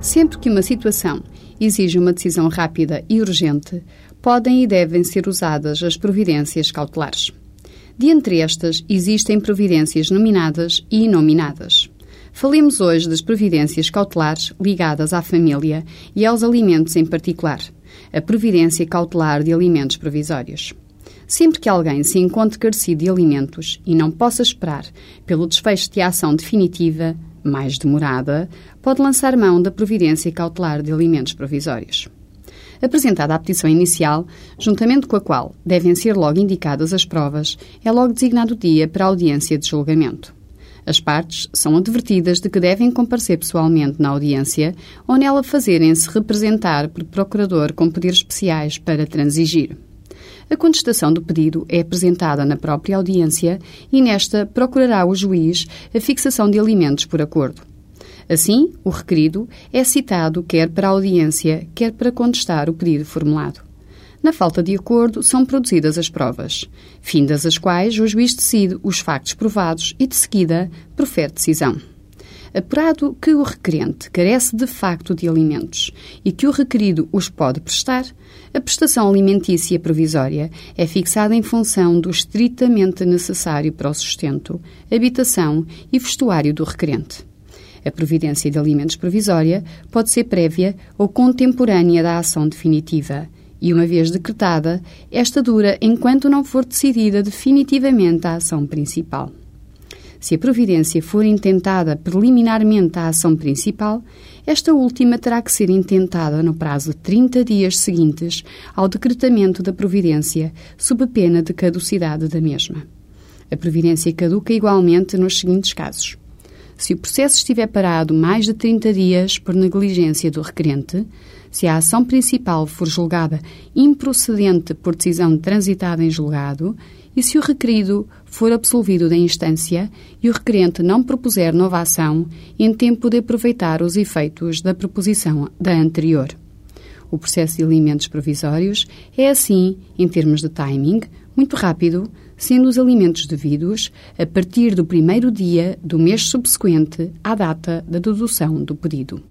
Sempre que uma situação exige uma decisão rápida e urgente, podem e devem ser usadas as providências cautelares. De entre estas, existem providências nominadas e inominadas. Falemos hoje das providências cautelares ligadas à família e aos alimentos em particular, a providência cautelar de alimentos provisórios. Sempre que alguém se encontre carecido de alimentos e não possa esperar pelo desfecho de ação definitiva, mais demorada, pode lançar mão da providência cautelar de alimentos provisórios. Apresentada a petição inicial, juntamente com a qual devem ser logo indicadas as provas, é logo designado o dia para a audiência de julgamento. As partes são advertidas de que devem comparecer pessoalmente na audiência ou nela fazerem-se representar por procurador com poderes especiais para transigir. A contestação do pedido é apresentada na própria audiência e nesta procurará o juiz a fixação de alimentos por acordo. Assim, o requerido é citado quer para a audiência, quer para contestar o pedido formulado. Na falta de acordo, são produzidas as provas, findas as quais o juiz decide os factos provados e, de seguida, profere decisão. Apurado que o requerente carece de facto de alimentos e que o requerido os pode prestar, a prestação alimentícia provisória é fixada em função do estritamente necessário para o sustento, habitação e vestuário do requerente. A providência de alimentos provisória pode ser prévia ou contemporânea da ação definitiva e, uma vez decretada, esta dura enquanto não for decidida definitivamente a ação principal. Se a providência for intentada preliminarmente à ação principal, esta última terá que ser intentada no prazo de 30 dias seguintes ao decretamento da providência, sob pena de caducidade da mesma. A providência caduca igualmente nos seguintes casos. Se o processo estiver parado mais de 30 dias por negligência do requerente, se a ação principal for julgada improcedente por decisão transitada em julgado e se o requerido for absolvido da instância e o requerente não propuser nova ação em tempo de aproveitar os efeitos da proposição da anterior. O processo de alimentos provisórios é, assim, em termos de timing, muito rápido, sendo os alimentos devidos a partir do primeiro dia do mês subsequente à data da dedução do pedido.